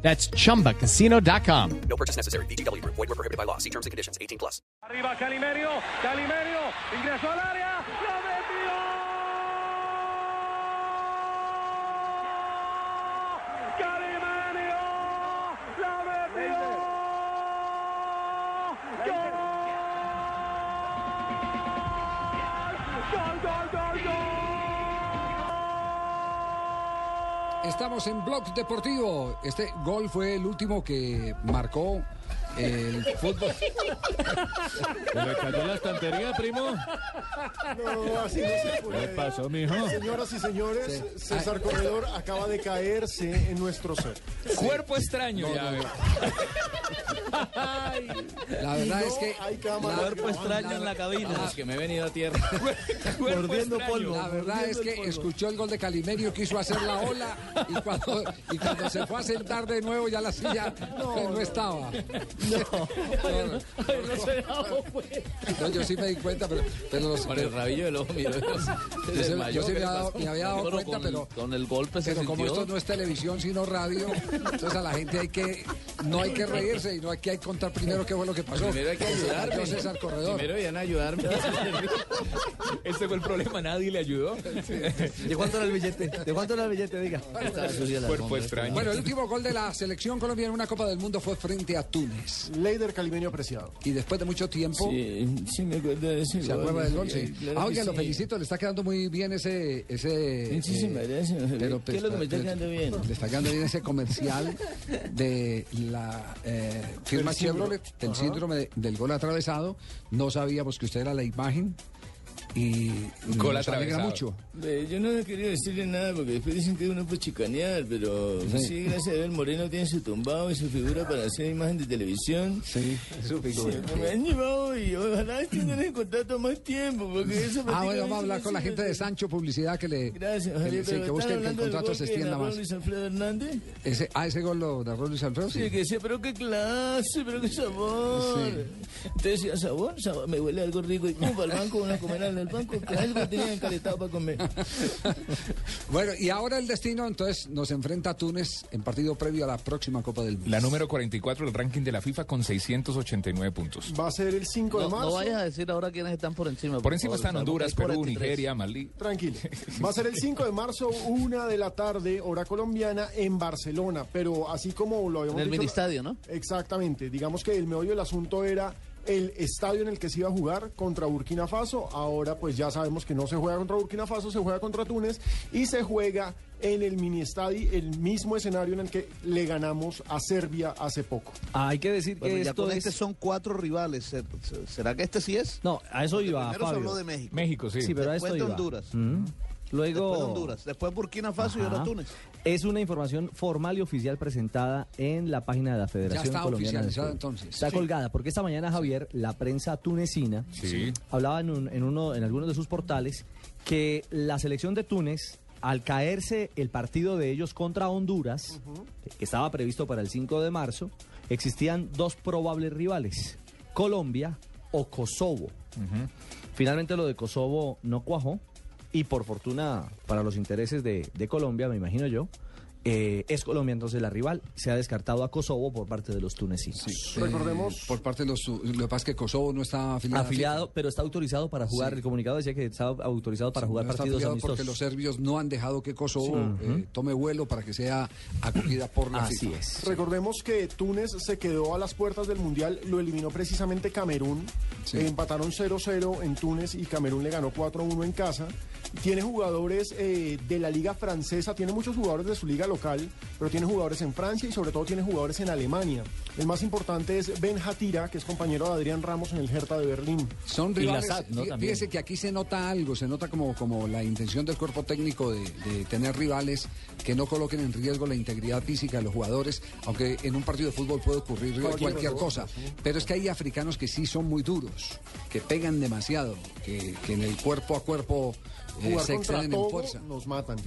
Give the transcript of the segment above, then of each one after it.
That's chumbacasino.com. No purchase necessary. BGW. Void were prohibited by law. See terms and conditions. 18 plus. Arriba Calimerio, Calimerio, ingresó al área, lo metió. Calimerio, lo metió. Gol, gol, gol, gol, Estamos en Blog Deportivo. Este gol fue el último que marcó el fútbol. ¿Se le cayó la estantería, primo? No, así no se puede. ¿Qué pasó, mijo? Señoras y señores, César Corredor acaba de caerse en nuestro set. Cuerpo extraño, ya ve. La verdad No es que hay Cuerpo extraño en la cabina. que me he venido a tierra. Mordiendo polvo. La verdad es que escuchó el gol de Calimerio, quiso hacer la ola y cuando, y cuando se fue a sentar de nuevo ya la silla no, estaba. No, no, yo sí me di cuenta, pero, pero los- Con el rabillo del ojo, mira. yo, sí- yo sí me, había dado- me había dado cuenta, pero, Con el golpe se pero como esto no es televisión sino radio, entonces a la gente hay que no hay que reírse y no hay que contar primero qué fue lo que pasó. Primero hay que ayudarme. cayó César Corredor. Primero iban a ayudarme. Ese fue el problema, nadie le ayudó. ¿De cuánto era el billete? ¿De cuánto era el billete? Diga. Cuerpo extraño. Bueno, el último gol de la selección colombiana en una Copa del Mundo fue frente a Túnez. Leider Calimenio apreciado. Y después de mucho tiempo, Sí, sí me acuerdo de ese ¿se acuerda del gol? Sí. claro Ah, oiga, lo felicito, le está quedando muy bien ese... ese Muchísimas eh, gracias. pero, ¿Qué es lo que me está pues, quedando bien? Le está quedando bien ese comercial de la eh, firma. Chevrolet, del síndrome de- del gol atravesado. No sabíamos que usted era la imagen y Gol nos alegra mucho. Yo no quería decirle nada porque después dicen que uno puede chicanear, pero sí, gracias a Dios, Moreno tiene su tumbado y su figura para hacer imagen de televisión. Sí, su figura. Sí, me han llevado y ojalá estén en contrato más tiempo porque eso Ah, bueno, vamos a hablar con la gente de Sancho. Publicidad que le Gracias, que, Javier, sí, pero que ¿están busquen que el contrato se extienda más. Luis Alfredo Hernández? Ese, ah, ese gol lo narró Luis Alfredo. Sí, Sí. que decía, pero qué clase, pero qué sabor. Entonces decía, sabor, sabor, me huele algo rico. Y pum, para el banco, uno a comer en el banco, que algo tenía encalentado para comer. Bueno, y ahora el destino entonces nos enfrenta a Túnez en partido previo a la próxima Copa del Mundo. La número 44 del ranking de la FIFA con 689 puntos. Va a ser el 5 de No, marzo. no vayas a decir ahora quiénes están por encima. Por encima están Honduras, Perú, 43. Nigeria, Malí. Tranquilo. Va a ser el 5 de marzo, una de la tarde, hora colombiana, en Barcelona. Pero así como lo habíamos En el dicho- ministadio, ¿no? Exactamente. Digamos que el meollo del asunto era el estadio en el que se iba a jugar contra Burkina Faso. Ahora pues ya sabemos que no se juega contra Burkina Faso, se juega contra Túnez y se juega en el mini estadio, el mismo escenario en el que le ganamos a Serbia hace poco. Hay que decir Bueno, que ya esto con es... este son cuatro rivales. ¿Se- se- ¿Será que este sí es? No, a eso iba, Primero se habló de México. México, sí. Sí, pero a después esto de iba. Honduras. Mm. Luego... Después de Honduras. Después Burkina Faso y ahora. Túnez. Es una información formal y oficial presentada en la página de la Federación está Colombiana oficializada, entonces. Está Sí. colgada, porque esta mañana, Javier, la prensa tunecina Sí. hablaba en, un- en uno, en algunos de sus portales que la selección de Túnez, al caerse el partido de ellos contra Honduras, que estaba previsto para el 5 de marzo, existían dos probables rivales, Colombia o Kosovo. Finalmente lo de Kosovo no cuajó y por fortuna para los intereses de, Colombia, me imagino yo, eh, es Colombia entonces la rival. Se ha descartado a Kosovo por parte de los tunecinos. Recordemos- Eh, por parte de los... Lo que pasa es que Kosovo no está afiliado. Afiliado, pero está autorizado para jugar. Sí. El comunicado decía que estaba autorizado para FIFA. jugar No está partidos amistosos. porque los serbios no han dejado que Kosovo Sí. eh, tome vuelo para que sea acogida por la Así FIFA. es. Recordemos que Túnez se quedó a las puertas del Mundial, lo eliminó precisamente Camerún. Sí. Eh, empataron 0-0 en Túnez y Camerún le ganó 4-1 en casa. Tiene jugadores eh, de la liga francesa, tiene muchos jugadores de su liga local, pero tiene jugadores en Francia y sobre todo tiene jugadores en Alemania. El más importante es Ben Hatira, que es compañero de Adrián Ramos en el Hertha de Berlín. Son Y rivales. ¿no? Fíjese que aquí se nota algo, se nota como, como la intención del cuerpo técnico de, de tener rivales que no coloquen en riesgo la integridad física de los jugadores, aunque en un partido de fútbol puede ocurrir cualquier, cosa. Pero es que hay africanos que sí son muy duros, que pegan demasiado, que, que en el cuerpo a cuerpo Jugar se contra en fuerza. nos matan.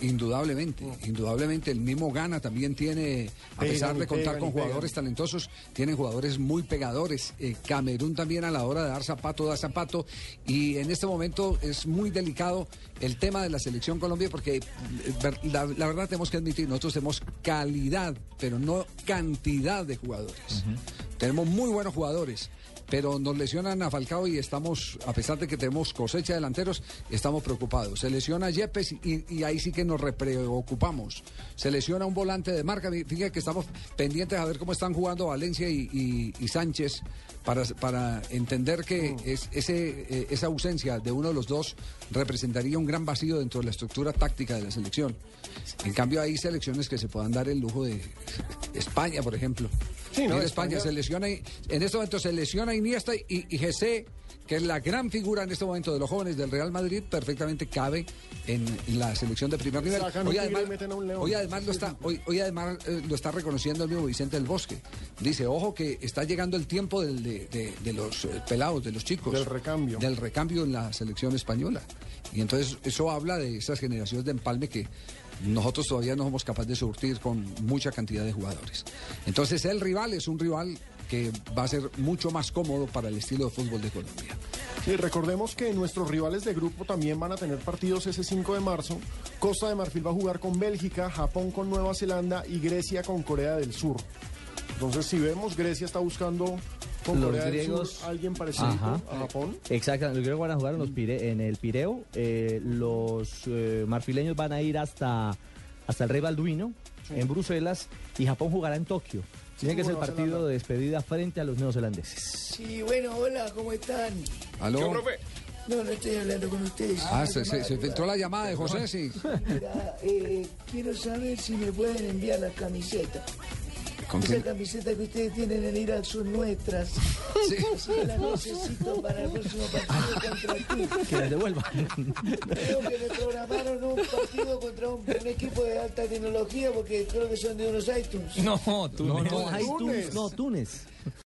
Indudablemente, indudablemente. El mismo Ghana también tiene, a Pegan pesar de contar pegan con pegan. jugadores talentosos, tienen jugadores muy pegadores. Eh, Camerún también a la hora de dar zapato, da zapato. Y en este momento es muy delicado el tema de la selección Colombia porque eh, la verdad tenemos que admitir, nosotros tenemos calidad, pero no cantidad de jugadores. Tenemos muy buenos jugadores. Pero nos lesionan a Falcao y estamos, a pesar de que tenemos cosecha de delanteros, estamos preocupados. Se lesiona a Yepes y, y ahí sí que nos repreocupamos. Se lesiona un volante de marca. Fíjate que estamos pendientes a ver cómo están jugando Valencia y, y- y Sánchez para, para entender que es, ese, eh, esa ausencia de uno de los dos representaría un gran vacío dentro de la estructura táctica de la selección. En cambio, hay selecciones que se puedan dar el lujo de España, por ejemplo. Sí, ¿no? Mira, España, España- se lesiona, y- en este momento se lesiona Iniesta y, y Jesse, que es la gran figura en este momento de los jóvenes del Real Madrid, perfectamente cabe en la selección de primer nivel. Hoy además, hoy además lo está, hoy, hoy además eh, lo está reconociendo el mismo Vicente del Bosque. Dice, ojo que está llegando el tiempo del- de, de- de los eh, pelados, de los chicos. Del recambio. Del recambio en la selección española. Y entonces eso habla de esas generaciones de empalme que nosotros todavía no somos capaces de surtir con mucha cantidad de jugadores. Entonces el rival es un rival que va a ser mucho más cómodo para el estilo de fútbol de Colombia. Y recordemos que nuestros rivales de grupo también van a tener partidos ese 5 de marzo. Costa de Marfil va a jugar con Bélgica, Japón con Nueva Zelanda y Grecia con Corea del Sur. Entonces, si vemos, Grecia está buscando con Los Corea griegos- Sur alguien parecido Ajá. a Japón. Exacto, los griegos van a jugar en, los Pire- en el Pireo, eh, los eh, marfileños van a ir hasta, hasta el Rey Balduino, en Bruselas, y Japón jugará en Tokio. Tiene que ser el partido de despedida frente a los neozelandeses. Sí, bueno, hola, ¿cómo están? ¿Aló? No, no estoy hablando con ustedes. Ah, se, se- se filtró la llamada de José, sí. Mira, eh, quiero saber si me pueden enviar las camisetas. ¿Con Esas quién? camisetas que ustedes tienen en Irak son nuestras. Sí. Que las necesito para el próximo partido contra ti. Que las devuelvan. Creo que me programaron un partido contra un, un equipo de alta tecnología porque creo que son de unos iTunes. No, tú no, no. Túnez. Túnez, no, Túnez.